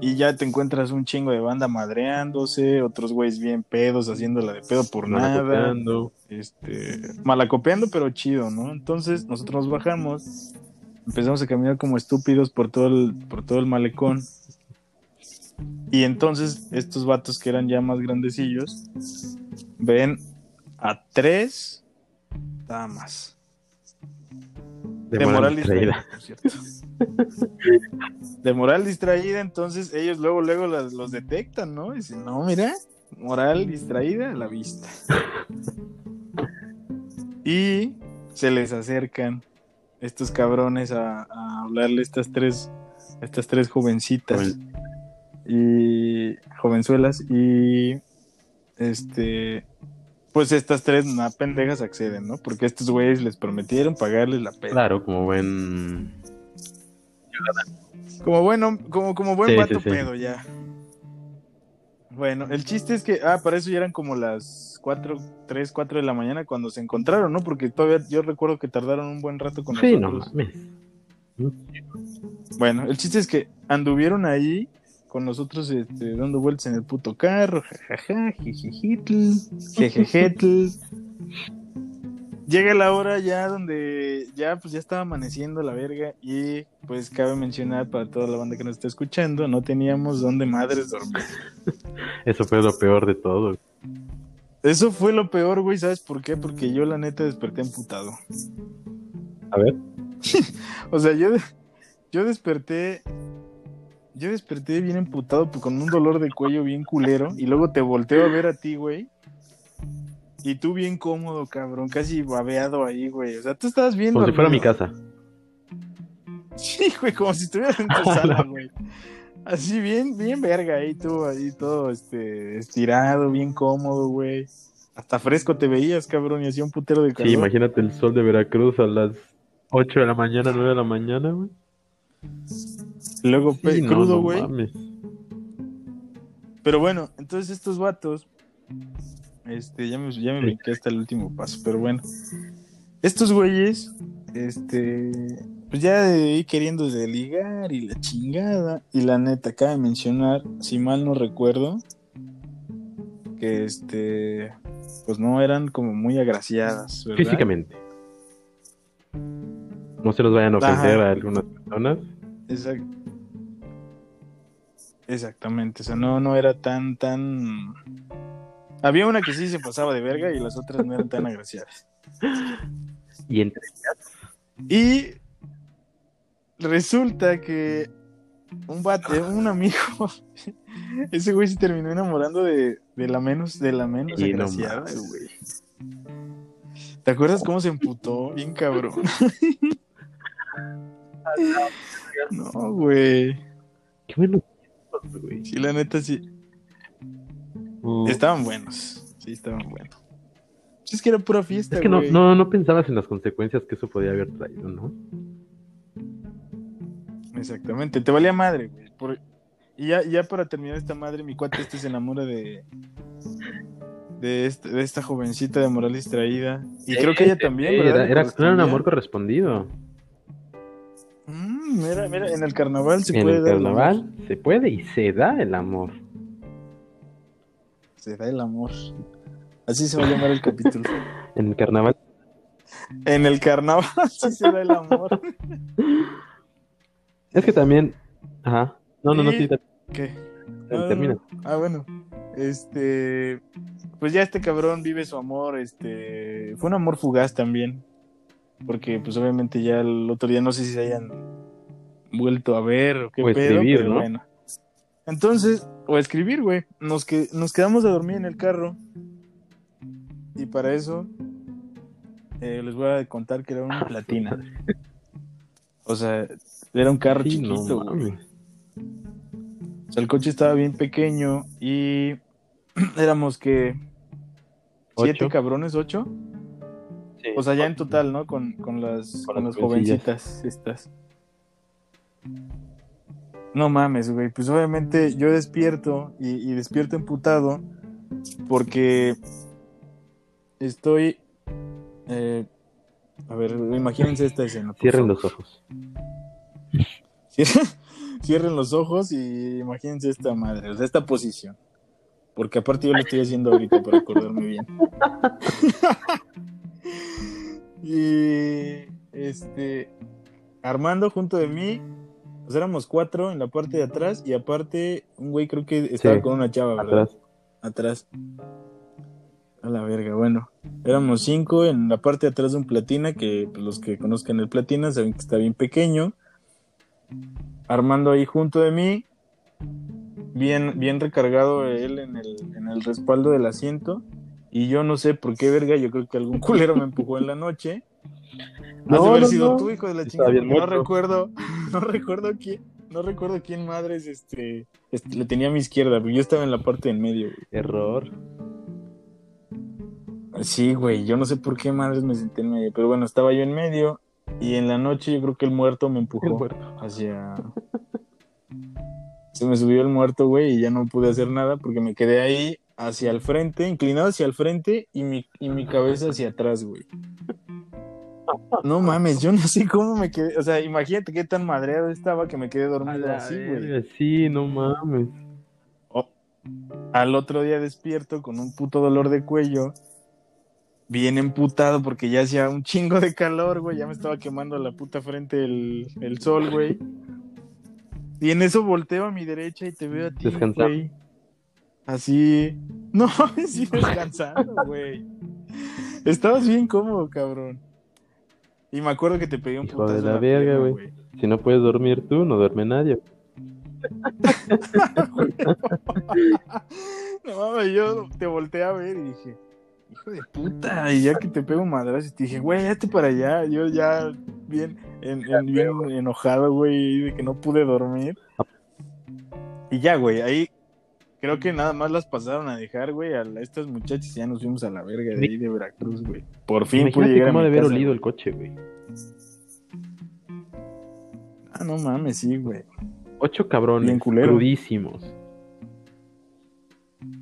y ya te encuentras un chingo de banda madreándose, otros güeyes bien pedos haciéndola de pedo por nada, Malacopeando. este, malacopeando pero chido, ¿no? Entonces nosotros nos bajamos, empezamos a caminar como estúpidos por todo el, por todo el malecón y entonces estos vatos que eran ya más grandecillos ven a tres damas. De, moral distraída, por cierto. [LAUGHS] De moral distraída, entonces ellos luego, luego las- los detectan, ¿no? Dicen, no, mira, moral distraída a la vista. [LAUGHS] Y se les acercan estos cabrones a, a hablarle a estas tres, a estas tres jovencitas y jovenzuelas y este pues estas tres na pendejas acceden, ¿no? Porque estos güeyes les prometieron pagarles la pena. Claro, como buen. Como bueno, como, como buen Sí, vato sí, sí. pedo ya. Bueno, el chiste es que, ah, para eso ya eran como las 4, 3, 4 de la mañana cuando se encontraron, ¿no? Porque todavía yo recuerdo que tardaron un buen rato con Sí, no nosotros. mames. Bueno, el chiste es que anduvieron ahí con nosotros este, dando vueltas en el puto carro, jajaja, jijijitl, jejejetl. Llega la hora ya donde ya pues ya estaba amaneciendo la verga y pues cabe mencionar para toda la banda que nos está escuchando, no teníamos dónde madres dormir. Eso fue lo peor de todo. Eso fue lo peor, güey, ¿sabes por qué? Porque yo la neta desperté emputado. A ver. [LAUGHS] O sea, yo, yo desperté. Yo desperté bien emputado pues, con un dolor de cuello bien culero. Y luego te volteo a ver a ti, güey. Y tú bien cómodo, cabrón. Casi babeado ahí, güey. O sea, tú estabas viendo. Como si fuera mi casa. [LAUGHS] Sí, güey, como si estuvieras en tu [LAUGHS] sala, güey. Así bien, bien verga ahí tú, ahí todo este, estirado, bien cómodo, güey. Hasta fresco te veías, cabrón, y hacía un putero de calor. Sí, imagínate el sol de Veracruz a las 8 de la mañana, 9 de la mañana, güey. Luego Sí, no, crudo, no güey. mames. Pero bueno, entonces estos vatos, este, ya me, ya me Sí. brinqué hasta el último paso, pero bueno. Estos güeyes, este, pues ya de ahí queriendo de ligar y la chingada. Y la neta, cabe mencionar, si mal no recuerdo, que este, pues no eran como muy agraciadas, ¿verdad? Físicamente. No se los vayan a ofender Ajá. a algunas personas. Exact- Exactamente, o sea, no, no era tan, tan... Había una que sí se pasaba de verga y las otras no eran tan agraciadas. Y entre Y resulta que un bate, un amigo. [LAUGHS] Ese güey se terminó enamorando de, de la menos, de la menos Y agraciada, güey. ¿Te acuerdas cómo se emputó? Bien cabrón. [LAUGHS] [LAUGHS] no, güey. Qué bueno. Güey. Sí, la neta sí. Estaban buenos. Sí, estaban buenos. Es que era pura fiesta, Es que no, güey. no, no pensabas en las consecuencias que eso podía haber traído, ¿no? Exactamente, te valía madre, güey. Por- Y ya, ya para terminar esta madre, mi cuate este se enamora de de, este- de esta jovencita de moral distraída. Y creo que ella también, Sí, ¿verdad? era, era, era un amor correspondido. Mira, mira, en el carnaval se en puede el dar carnaval se puede y se da el amor. Se da el amor. Así se va a llamar el capítulo. [LAUGHS] En el carnaval. En el carnaval [LAUGHS] sí se da el amor. Es que también. Ajá. No, no, no, Sí. ¿Qué? no, termina. no. Ah, bueno. Este. Pues ya este cabrón vive su amor. Este. Fue un amor fugaz también. Porque, pues obviamente ya el otro día no sé si se hayan vuelto a ver o qué O pedo. escribir, pero ¿no? bueno. Entonces, o a escribir, güey. Nos, que, nos quedamos a dormir en el carro. Y para eso. eh, les voy a contar que era una platina. O sea, era un carro Sí, chiquito, no güey. mames. O sea, el coche estaba bien pequeño y [CLEARS THROAT] éramos que siete Ocho. cabrones, ocho. Sí. O sea, ya en total, ¿no? Con, con las, Con las jovencitas estas. No mames, güey. Pues obviamente yo despierto y, y despierto emputado porque estoy... eh, a ver, imagínense esta escena. Cierren los ojos. Cierren, [LAUGHS] cierren los ojos y imagínense esta madre, o sea, esta posición. Porque aparte yo lo estoy haciendo ahorita para acordarme bien. [LAUGHS] y este Armando junto de mí, pues éramos cuatro en la parte de atrás y aparte un güey creo que estaba Sí, con una chava, ¿verdad? Atrás. atrás. A la verga, bueno. Éramos cinco en la parte de atrás de un platina, que pues, los que conozcan el platina saben que está bien pequeño. Armando ahí junto de mí. Bien, bien recargado él en el, en el respaldo del asiento. Y yo no sé por qué verga, yo creo que algún [LAUGHS] culero me empujó en la noche. Has de No, haber no, sido no. tú, hijo de la chingada, no recuerdo, [LAUGHS] no recuerdo quién, no recuerdo quién madres este, este, le tenía a mi izquierda, porque yo estaba en la parte de en medio, güey. Error. Sí, güey, yo no sé por qué madres me senté en medio, pero bueno, estaba yo en medio y en la noche yo creo que el muerto me empujó El muerto. hacia... Se me subió el muerto, güey, y ya no pude hacer nada porque me quedé ahí hacia el frente, inclinado hacia el frente y mi, y mi cabeza hacia atrás, güey. No mames, yo no sé cómo me quedé, o sea, imagínate qué tan madreado estaba que me quedé dormido así, güey. Sí, no mames. Oh. Al otro día despierto con un puto dolor de cuello. Bien emputado porque ya hacía un chingo de calor, güey. Ya me estaba quemando la puta frente el, el sol, güey. Y en eso volteo a mi derecha y te veo a ti, güey. Así. [LAUGHS] No, [LAUGHS] sí, descansando, güey. Estabas bien cómodo, cabrón. Y me acuerdo que te pedí un Hijo putazo de en la verga, güey. Si no puedes dormir tú, no duerme nadie. [LAUGHS] No mames, yo te volteé a ver y dije, hijo de puta, y ya que te pego madras, y te dije, güey, hazte para allá. Yo ya bien, en- en- bien enojado, güey, de que no pude dormir. Y ya, güey, ahí creo que nada más las pasaron a dejar, güey, a estas muchachas y ya nos fuimos a la verga de ahí de Veracruz, güey. Por fin pude Imagínate llegar a cómo mi ha de haber casa, olido güey. el coche, güey. Ah, no mames, sí, güey. Ocho cabrones crudísimos.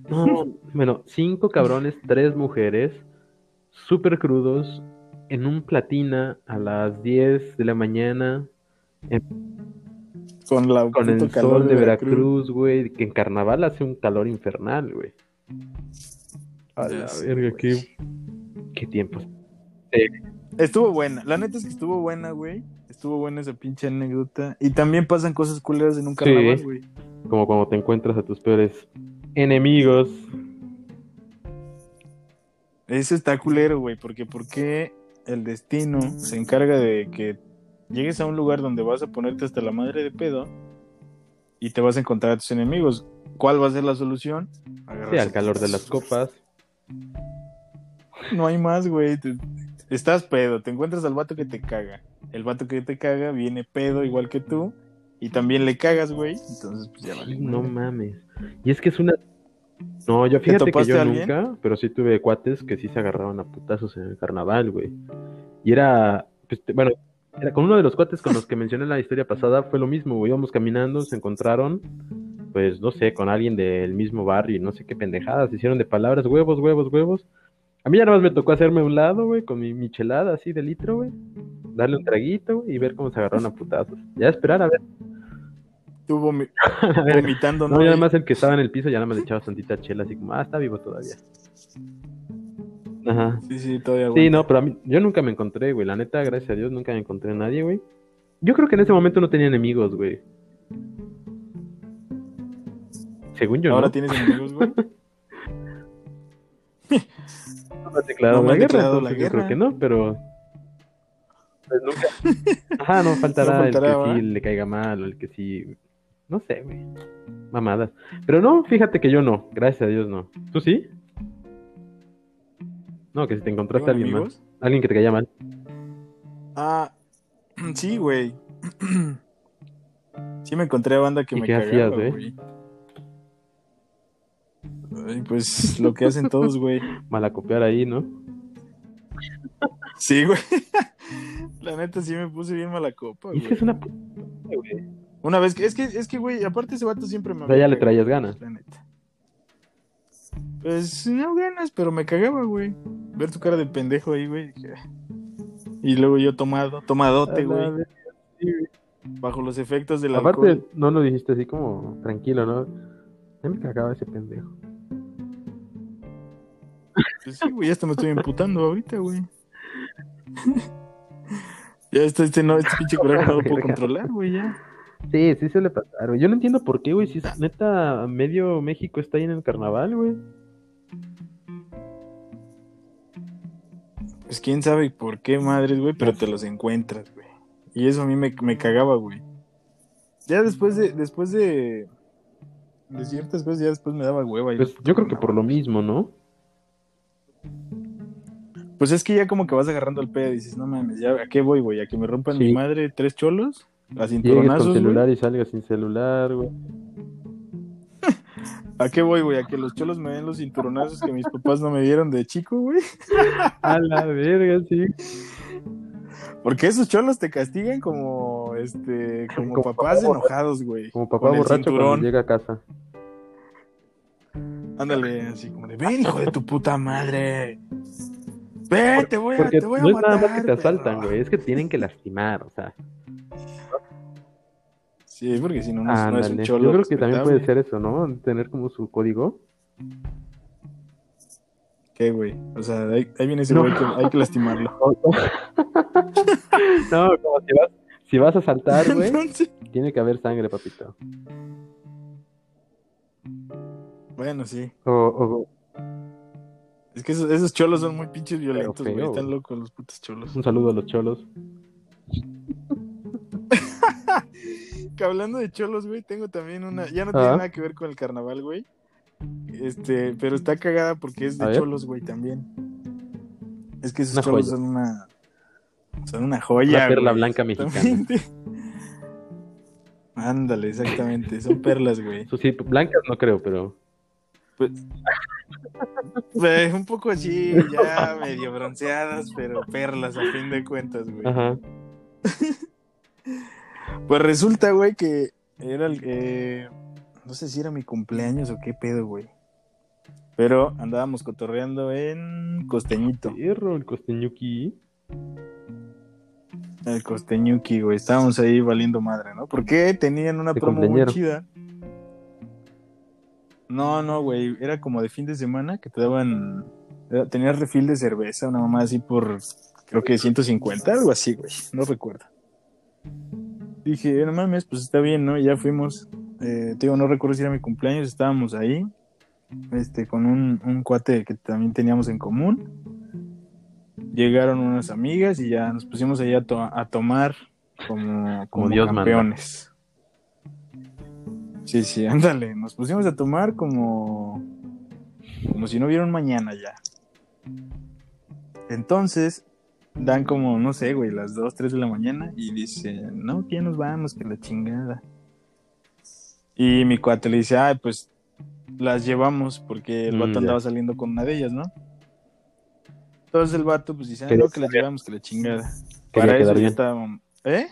No, bueno, cinco cabrones, tres mujeres, súper crudos, en un platina a las 10 de la mañana, Con la con el calor sol de Veracruz, güey, que en carnaval hace un calor infernal, güey. A la verga, qué, qué tiempos. Estuvo buena, la neta es que estuvo buena, güey. Estuvo buena esa pinche anécdota. Y también pasan cosas culeras en un carnaval, Sí. güey. Como cuando te encuentras a tus peores enemigos. Eso está culero, güey, porque ¿por qué el destino se encarga de que llegues a un lugar donde vas a ponerte hasta la madre de pedo y te vas a encontrar a tus enemigos. ¿Cuál va a ser la solución? Sí, al calor de las copas. No hay más, güey. Te- Estás pedo, te encuentras al vato que te caga. El vato que te caga viene pedo igual que tú y también le cagas, güey. Entonces, pues ya vale. No madre. mames. Y es que es una. No, yo fíjate que yo nunca, pero sí tuve cuates que sí se agarraban a putazos en el carnaval, güey. Y era, pues, bueno, era con uno de los cuates con los que mencioné en la historia pasada, fue lo mismo, güey. Íbamos caminando, se encontraron, pues, no sé, con alguien del mismo barrio y no sé qué pendejadas, se hicieron de palabras, huevos, huevos, huevos. A mí ya nada más me tocó hacerme a un lado, güey, con mi michelada así de litro, güey. Darle un traguito, güey, y ver cómo se agarraron a putazos. Ya esperar a ver. Tú [LAUGHS] ver, vomitando, no, ¿no? ya nada más el que estaba en el piso ya nada más le echaba tantita chela, así como, ah, está vivo todavía. Ajá. Sí, sí, todavía Sí, aguanta. no, pero a mí, yo nunca me encontré, güey. La neta, gracias a Dios, nunca me encontré a nadie, güey. Yo creo que en ese momento no tenía enemigos, güey. Según yo, Ahora ¿no? tienes enemigos, güey. [LAUGHS] No declarado No me la han guerra, declarado la entonces yo creo que no, pero... Pues nunca... Ajá, no faltará, [LAUGHS] No faltará, el que sí le caiga mal o el que sí... No sé, güey. Mamadas. Pero no, fíjate que yo no. Gracias a Dios no. ¿Tú sí? No, que si te encontraste a ¿Tengo alguien enemigos? Alguien que te caiga mal. Ah, [CLEARS THROAT] sí, güey. [CLEARS THROAT] Sí me encontré a banda que ¿Y me qué cagaba, hacías, güey. Ay, pues lo que hacen todos, güey. [LAUGHS] Malacopiar ahí, ¿no? Sí, güey. [LAUGHS] La neta sí me puse bien mala copa, güey. que es una... güey. Una vez que es que es que güey, aparte ese vato siempre me O sea, ya le traías ganas. La neta. Pues no ganas, pero me cagaba, güey. Ver tu cara de pendejo ahí, güey. Y luego yo tomado, tomadote, la güey, bajo los efectos del Aparte, alcohol. no lo dijiste así como tranquilo, ¿no? Ya me cagaba ese pendejo. Pues sí, güey, ya hasta me estoy emputando ahorita, güey. ya este, este no, este pinche coraje no lo puedo controlar, güey, ya. Sí, sí suele pasar, güey. Yo no entiendo por qué, güey. Si es neta, medio México está ahí en el carnaval, güey. Pues quién sabe por qué madres, güey, pero te los encuentras, güey. Y eso a mí me, me cagaba, güey. Ya después de, después de, de ciertas cosas, ya después me daba hueva. y Pues yo creo que por lo mismo, ¿no? Pues es que ya como que vas agarrando el pedo y dices, no mames, ya, ¿a qué voy, güey? ¿A que me rompan Sí. mi madre tres cholos? ¿A Llegues cinturonazos, con güey? celular y salgas sin celular, güey. ¿A qué voy, güey? ¿A que los cholos me den los cinturonazos que mis papás no me dieron de chico, güey? [LAUGHS] A la verga, sí. Porque esos cholos te castigan como, este, como, Como papás papá enojados, güey. Como papá Con borracho cinturón. cuando llega a casa. Ándale, así como de, ven, hijo de tu puta madre. Ven, te voy a, Porque te voy a no es matar. nada más que te perro". asaltan, güey. Es que tienen que lastimar, o sea. Sí, porque si no, no, es- no es un cholo. Yo creo que también puede ser eso, ¿no? Tener como su código. ¿Qué, güey? O sea, ahí, ahí viene ese No. güey que hay que lastimarlo. [LAUGHS] No, como si vas, si vas a saltar, [LAUGHS] güey, Entonces, tiene que haber sangre, papito. bueno, sí. O, o Es que esos, esos cholos son muy pinches violentos, güey. Están locos los putos cholos. un saludo a los cholos. Que hablando de cholos, güey, tengo también una. Ya no Ah. tiene nada que ver con el carnaval, güey. Este, pero está cagada porque es de cholos, güey, también. Es que esos Una cholos joya. son una. Son una joya. Una perla güey, blanca mexicana. Ándale, exactamente. Son perlas, güey. Sí, blancas no creo, pero. Pues, pues, un poco así, ya medio bronceadas, pero perlas a fin de cuentas, güey. Ajá. [LAUGHS] Pues resulta, güey, que era el. eh, no sé si era mi cumpleaños o qué pedo, güey. Pero andábamos cotorreando en Costeñito. Perro, el costeñuki. El Costeñuki, güey. Estábamos ahí valiendo madre, ¿no? Porque tenían una De promo muy chida. No, no, güey. Era como de fin de semana que te daban. era- Tenías refil de cerveza, una mamá así por. Creo que 150, algo así, güey. No recuerdo. Dije, no mames, pues está bien, ¿no? Y ya fuimos. Eh, te digo, no recuerdo si era mi cumpleaños, estábamos ahí. Este, con un, un cuate que también teníamos en común. Llegaron unas amigas y ya nos pusimos ahí a, to- a tomar como, como, Dios manda. campeones. Sí, sí, [LAUGHS] ándale. Nos pusimos a tomar como. Como si no hubiera un mañana ya. Entonces, dan como, no sé, güey, las 2, 3 de la mañana y dice, no, que ya nos vamos, que la chingada. Y mi cuate le dice, ay, pues las llevamos porque el Mm, vato andaba saliendo con una de ellas, ¿no? Entonces el vato pues dice, ah, Quería no, que las llevamos, que la chingada. Para eso ya estábamos, ¿eh?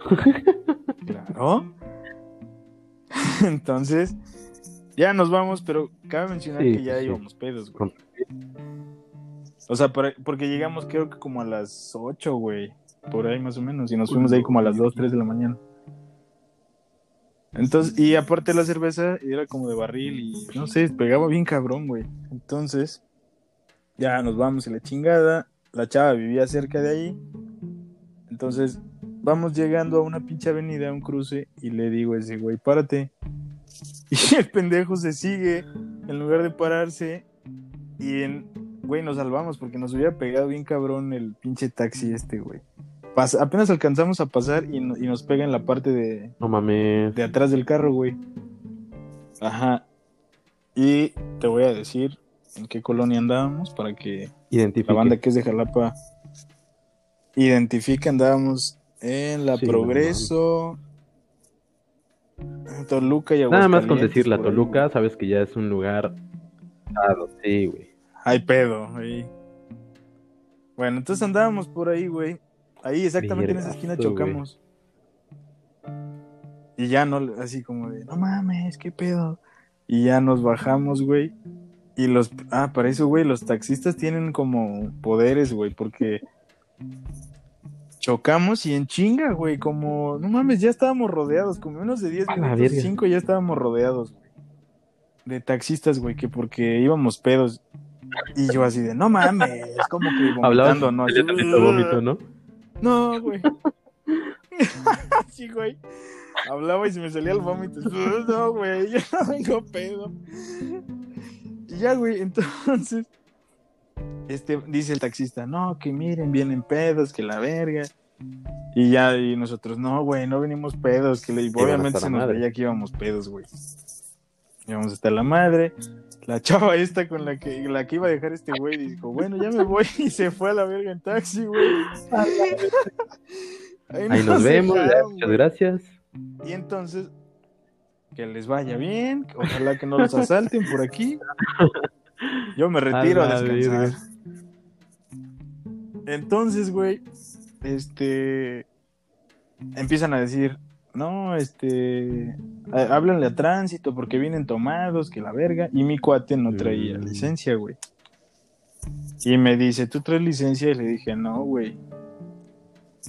[LAUGHS] claro. [LAUGHS] Entonces, ya nos vamos, pero cabe mencionar Sí, que ya pues sí. íbamos pedos, güey. O sea, por- porque llegamos creo que como a las 8, güey. Por ahí más o menos. Y nos fuimos de ahí como a las 2, 3 de la mañana. Entonces, y aparte la cerveza era como de barril y no sé, pegaba bien cabrón, güey. Entonces, ya nos vamos a la chingada. La chava vivía cerca de ahí. Entonces, vamos llegando a una pinche avenida, a un cruce, y le digo a ese güey, párate. [LAUGHS] Y el pendejo se sigue, en lugar de pararse, y en, güey, nos salvamos porque nos hubiera pegado bien cabrón el pinche taxi este, güey. Pas- apenas alcanzamos a pasar y, no- y nos pega en la parte de, No mames. de atrás del carro, güey. Ajá. Y te voy a decir en qué colonia andábamos para que Identifique. la banda que es de Jalapa identifica. Andábamos en la Sí, Progreso, Toluca y Nada más con decir la Toluca, sabes que ya es un lugar. Claro, sí, güey. Hay pedo ahí. Bueno, entonces andábamos por ahí, güey. Ahí exactamente en esa esquina güey. chocamos. Y ya no, así como de, no mames, qué pedo. Y ya nos bajamos, güey. Y los, ah, para eso, güey, los taxistas tienen como poderes, güey, porque chocamos y en chinga, güey, como, no mames, ya estábamos rodeados, como menos de 10 A la minutos, verga. 5 ya estábamos rodeados, güey. De taxistas, güey, que porque íbamos pedos. Y yo así de, no mames, como que [LAUGHS] vomitando, ¿no? Así, vómito, ¿no? no, güey. [LAUGHS] sí, güey. Hablaba y se me salía el vómito. No, güey, ya no vengo pedo. Y ya, güey, entonces. Este, dice el taxista, no, que miren, vienen pedos, que la verga. Y ya, y nosotros, no, güey, no venimos pedos, que le, obviamente se nos veía que íbamos pedos, güey. Íbamos hasta la madre. La chava esta con la que, la que iba a dejar este güey dijo, bueno, ya me voy [LAUGHS] y se fue a la verga en taxi, güey. Ahí nos vemos, dejaron, muchas gracias. Y entonces, que les vaya bien, ojalá que no los asalten por aquí. Yo me retiro a, la descansar. Entonces, güey, este empiezan a decir, no, este, há- háblenle a tránsito porque vienen tomados, que la verga. Y mi cuate no traía Mm. licencia, güey. Y me dice, ¿tú traes licencia? Y le dije, no, güey.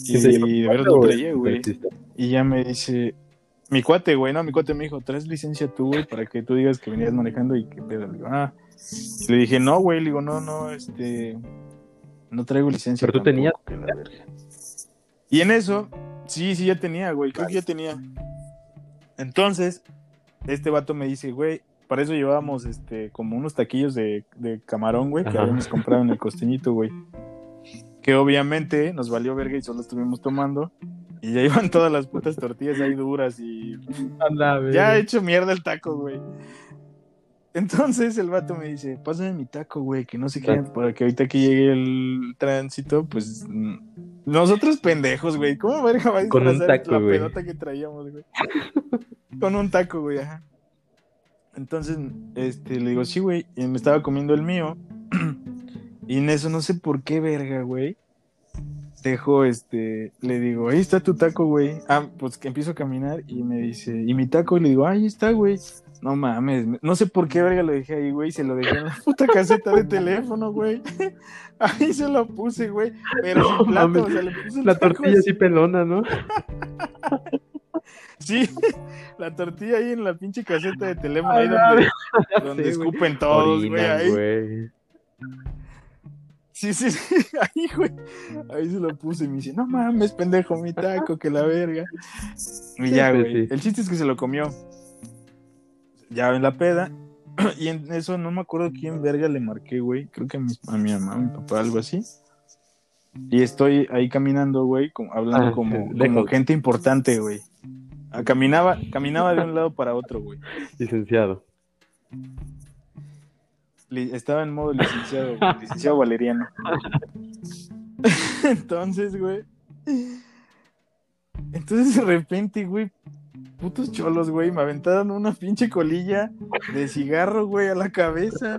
Y, de verdad no traía, güey. Y ya me dice, mi cuate, güey, no, mi cuate me dijo, ¿traes licencia tú, güey, para que tú digas que venías manejando y que pedo? Le digo, ah. Le dije, no, güey, le digo, no, no, este, no traigo licencia. Pero tú tampoco, tenías. que la verga". Y en eso, sí, sí, ya tenía, güey, creo que ya tenía. Entonces, este vato me dice, güey, para eso llevábamos, este, como unos taquillos de, de camarón, güey, que Ajá. habíamos comprado en el costeñito, güey. Que obviamente nos valió verga y solo estuvimos tomando. Y ya iban todas las putas tortillas ahí duras y ya he hecho mierda el taco, güey. Entonces el vato me dice, pásame mi taco, güey, que no sé qué, para que ahorita que llegue el tránsito, pues nosotros pendejos, güey, ¿cómo verga va a Con un taco, la güey. pedota que traíamos, güey? Con un taco, güey, ajá. Entonces, este, le digo, sí, güey, y me estaba comiendo el mío. [CLEARS THROAT] y en eso no sé por qué, verga, güey. Dejo, este, le digo, ahí está tu taco, güey. Ah, pues que empiezo a caminar y me dice, ¿y mi taco? Y le digo, ahí está, güey. No mames, no sé por qué, verga, lo dejé ahí, güey. Se lo dejé en la puta caseta de teléfono, güey. [LAUGHS] Ahí se lo puse, güey. Pero sin plato, mames, o sea, le puse La tortilla así. pelona, ¿no? [LAUGHS] Sí, la tortilla ahí en la pinche caseta de teléfono, ahí donde, sé, [LAUGHS] güey. escupen todos, güey. Orinan, Ahí. güey. Sí, sí, sí, ahí, güey. Ahí se lo puse y me dice, no mames, pendejo, mi taco, que la verga. Y ya, güey. El chiste es que se lo comió. Ya en la peda. [CLEARS THROAT] Y en eso no me acuerdo quién verga le marqué, güey. Creo que a mi, a mi mamá, a mi papá, algo así. Y estoy ahí caminando, güey, como- hablando Ah, como, [LAUGHS] como gente importante, güey. Ah, caminaba, caminaba de un lado para otro, güey. Licenciado. Li- Estaba en modo licenciado, güey, licenciado Valeriano. [LAUGHS] Entonces, güey. Entonces de repente, güey, putos cholos, güey, me aventaron una pinche colilla de cigarro, güey, a la cabeza.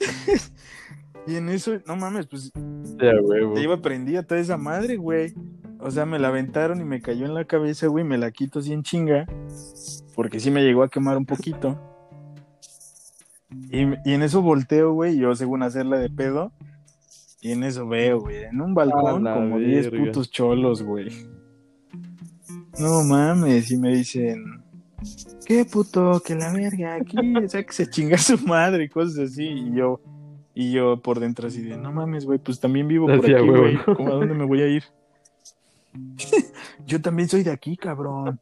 [LAUGHS] y en eso, no mames, pues Ya, huevo. ya iba prendida toda esa madre, güey. O sea, me la aventaron y me cayó en la cabeza, güey, me la quito así en chinga. Porque sí me llegó a quemar un poquito. Y, y en eso volteo, güey, yo según hacerla de pedo. Y en eso veo, güey, en un balcón como 10 verga. putos cholos, güey. No mames, y me dicen, ¿qué puto? Que la verga, aquí, o sea, que se chinga su madre y cosas así. Y yo, y yo por dentro así de, no mames, güey, pues también vivo por aquí, güey. ¿Cómo a dónde me voy a ir? [LAUGHS] yo también soy de aquí, cabrón.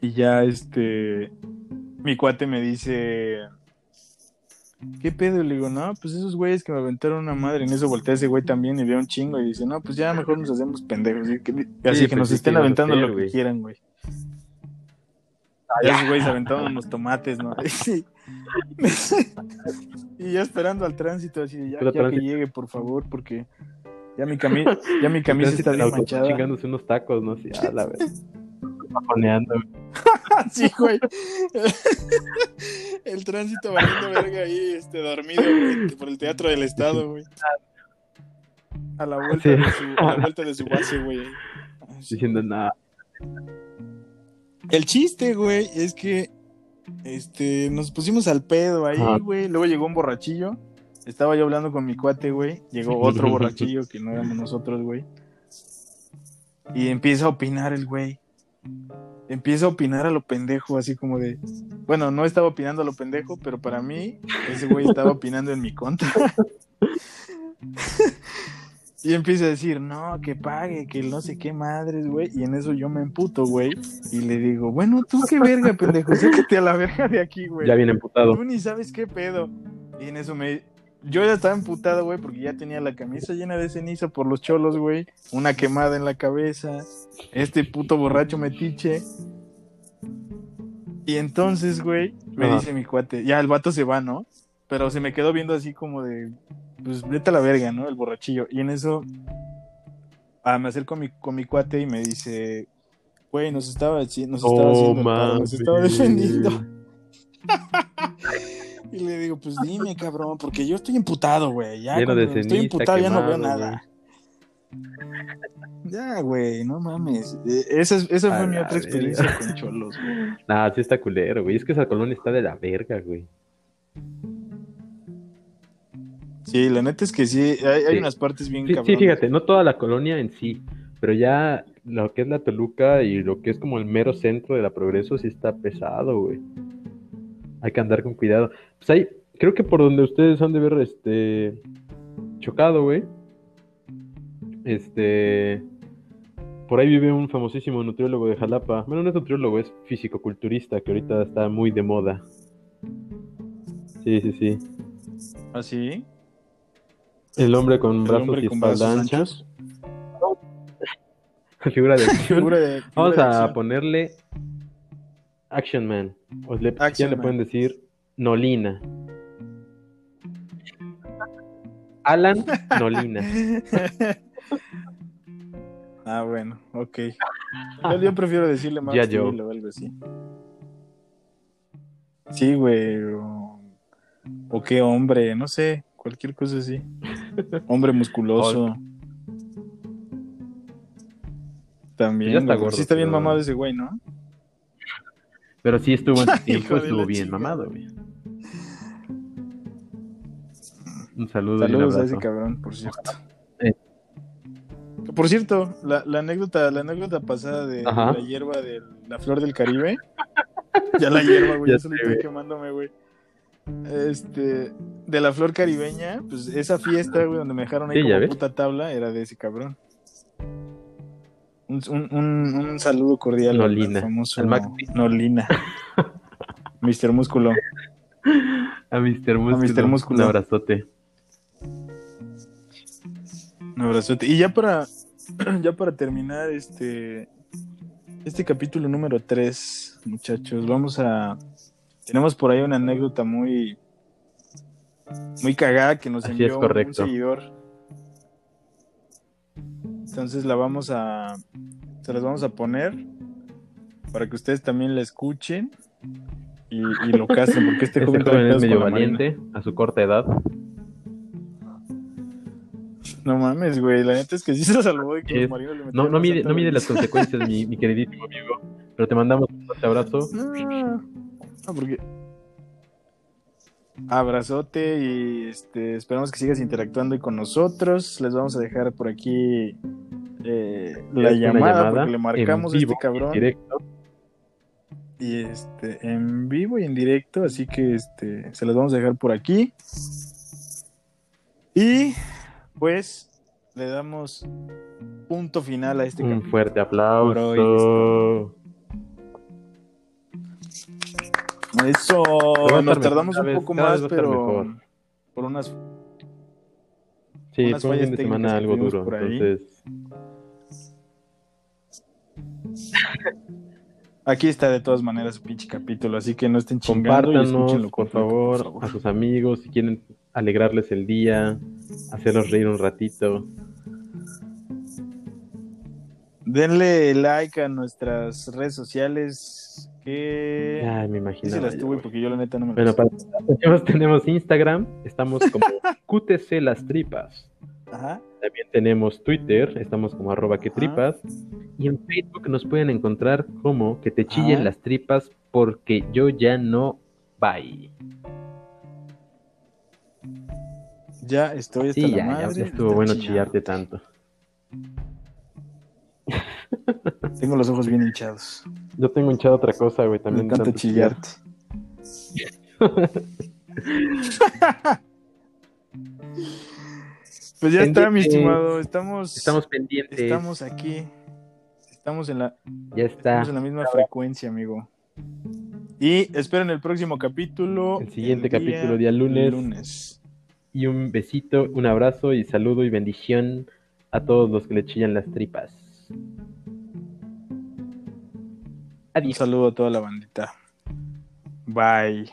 Y ya, este, mi cuate me dice, ¿qué pedo? Le digo, no, pues esos güeyes que me aventaron una madre. En eso voltea ese güey también y ve un chingo y dice, no, pues ya mejor nos hacemos pendejos. Así que, así que pues nos sí, estén ¿qué vas a aventando lo que quieran, güey. Ya esos güeyes aventaron unos tomates, ¿no? [LAUGHS] Sí. y ya esperando al tránsito, así de, ya, que llegue, por favor, porque ya mi, cami ya mi camisa está bien manchada. chingándose unos tacos, no sé, a la vez. Pajoneando. [LAUGHS] Sí, güey. [LAUGHS] El tránsito valiendo verga ahí, este, dormido, güey, por el Teatro del Estado, güey. A la vuelta, Sí. de, su, a la vuelta de su base, güey. Diciendo nada. El chiste, güey, es que este, nos pusimos al pedo ahí, güey. Luego llegó un borrachillo. Estaba yo hablando con mi cuate, güey. Llegó otro [LAUGHS] borrachillo que no éramos nosotros, güey. Y empieza a opinar el güey. Empieza a opinar a lo pendejo, así como de. Bueno, no estaba opinando a lo pendejo, pero para mí, ese güey estaba opinando en mi contra. [LAUGHS] Y empieza a decir, no, que pague, que no sé qué madres, güey. Y en eso yo me emputo, güey. Y le digo, bueno, tú qué verga, pendejo, sácate a la verga de aquí, güey. Ya bien emputado. Tú ni sabes qué pedo. Y en eso me. Yo ya estaba emputado, güey, porque ya tenía la camisa llena de ceniza por los cholos, güey. Una quemada en la cabeza. Este puto borracho metiche. Y entonces, güey, me Ajá. dice mi cuate, ya el vato se va, ¿no? Pero se me quedó viendo así como de, pues vete a la verga, ¿no? El borrachillo. Y en eso, ah, me acerco con mi, con mi cuate y me dice, güey, nos estaba, nos estaba Oh, haciendo nos estaba defendiendo. [LAUGHS] Y le digo, pues dime, cabrón, porque yo estoy emputado, güey. Ya Lleno de estoy ceniza, emputado, ya no veo nada. Ya, güey, no mames. Eh, Esa, es- esa fue mi otra experiencia con cholos, güey. [LAUGHS] Nah, sí está culero, güey. Es que esa colonia está de la verga, güey. Sí, la neta es que sí, hay, hay unas partes bien Sí, sí, fíjate, no toda la colonia en sí, pero ya lo que es la Toluca y lo que es como el mero centro de la Progreso sí está pesado, güey. Hay que andar con cuidado. Pues ahí, creo que por donde ustedes han de ver, este, chocado, güey. Este, por ahí vive un famosísimo nutriólogo de Jalapa. Bueno, no es nutriólogo, es físico-culturista, que ahorita está muy de moda. Sí, sí, sí. ¿Ah, sí? El hombre con El brazos hombre y con espalda brazos anchos. [LAUGHS] Figura de [LAUGHS] acción. Figura de- figura Vamos de a ponerle Action Man. O le, Action ya le pueden decir Nolina. Alan Nolina. [LAUGHS] ah, bueno, ok. Yo, yo prefiero decirle más Ya yo. o algo así. Sí, güey. O, o qué hombre, no sé, cualquier cosa así. Hombre musculoso. También. Ya está güey. gordo, sí está bien pero- mamado ese güey, ¿no? Pero sí estuvo en [LAUGHS] su tiempo, estuvo bien mamado, güey. Un saludo y un Saludos a ese cabrón, por cierto. Eh. Por cierto, la, la anécdota, la anécdota pasada de la hierba de la flor del Caribe. ya la hierba, güey, [LAUGHS] Ya solo estoy quemándome, güey. Este, de la flor caribeña, pues esa fiesta, güey, donde me dejaron ahí Sí, como puta tabla, era de ese cabrón. Un, un, un, saludo cordial Nolina. al famoso. Nolina. [LAUGHS] Mr. Músculo. A Mr. Músculo. Mr. Músculo. Un abrazote. Un abrazote. Y ya para, [CLEARS THROAT] ya para terminar, este, este capítulo número 3, muchachos. Vamos a. Tenemos por ahí una anécdota muy. Muy cagada que nos Así envió es, correcto. un seguidor. Entonces la vamos a. Se las vamos a poner para que ustedes también la escuchen y, y lo casen, porque este, [LAUGHS] Este joven, es medio Marina. valiente a su corta edad. No mames, güey. La neta es que sí se salvó de que Sí. los marinos le No, no mide, no mide las consecuencias, mi, mi queridísimo amigo. Pero te mandamos un fuerte abrazo. No, no, porque. Abrazote y este, esperamos que sigas interactuando con nosotros. Les vamos a dejar por aquí eh, la llamada, porque le marcamos a este cabrón. Directo. Y este, en vivo y en directo, así que este, se las vamos a dejar por aquí. Y pues le damos punto final a este Un capítulo. fuerte Por hoy aplauso. Eso, nos tardamos un poco más, pero mejor. por unas Sí, unas fue un fin de semana algo duro. Entonces, Aquí está de todas maneras su pinche capítulo, así que no estén chingando compártanos, escúchenlo por completo, favor, por favor. a sus amigos si quieren alegrarles el día, hacerlos reír un ratito. Denle like a nuestras redes sociales que Ay, me sí imagino. se las tuve porque yo la neta no me Bueno, para tenemos, tenemos Instagram, estamos como [LAUGHS] QTC Las Tripas. Ajá. También tenemos Twitter, estamos como arroba que tripas. Y en Facebook nos pueden encontrar como que te chillen Ajá. las tripas porque yo ya no bye. Ya estoy hasta Sí, la ya, madre estuvo bueno chillando. chillarte tanto. Tengo los ojos bien hinchados. Yo tengo hinchado otra cosa, güey, Me también. de encanta chillarte. [LAUGHS] Pues ya está, mi estimado. Estamos, Estamos pendientes. estamos aquí. Estamos en la, Ya está. estamos en la misma frecuencia, amigo. Y esperen el próximo capítulo. El siguiente día capítulo, día lunes. lunes. Y un besito, un abrazo y saludo y bendición a todos los que le chillan las tripas. Un saludo a toda la bandita. Bye.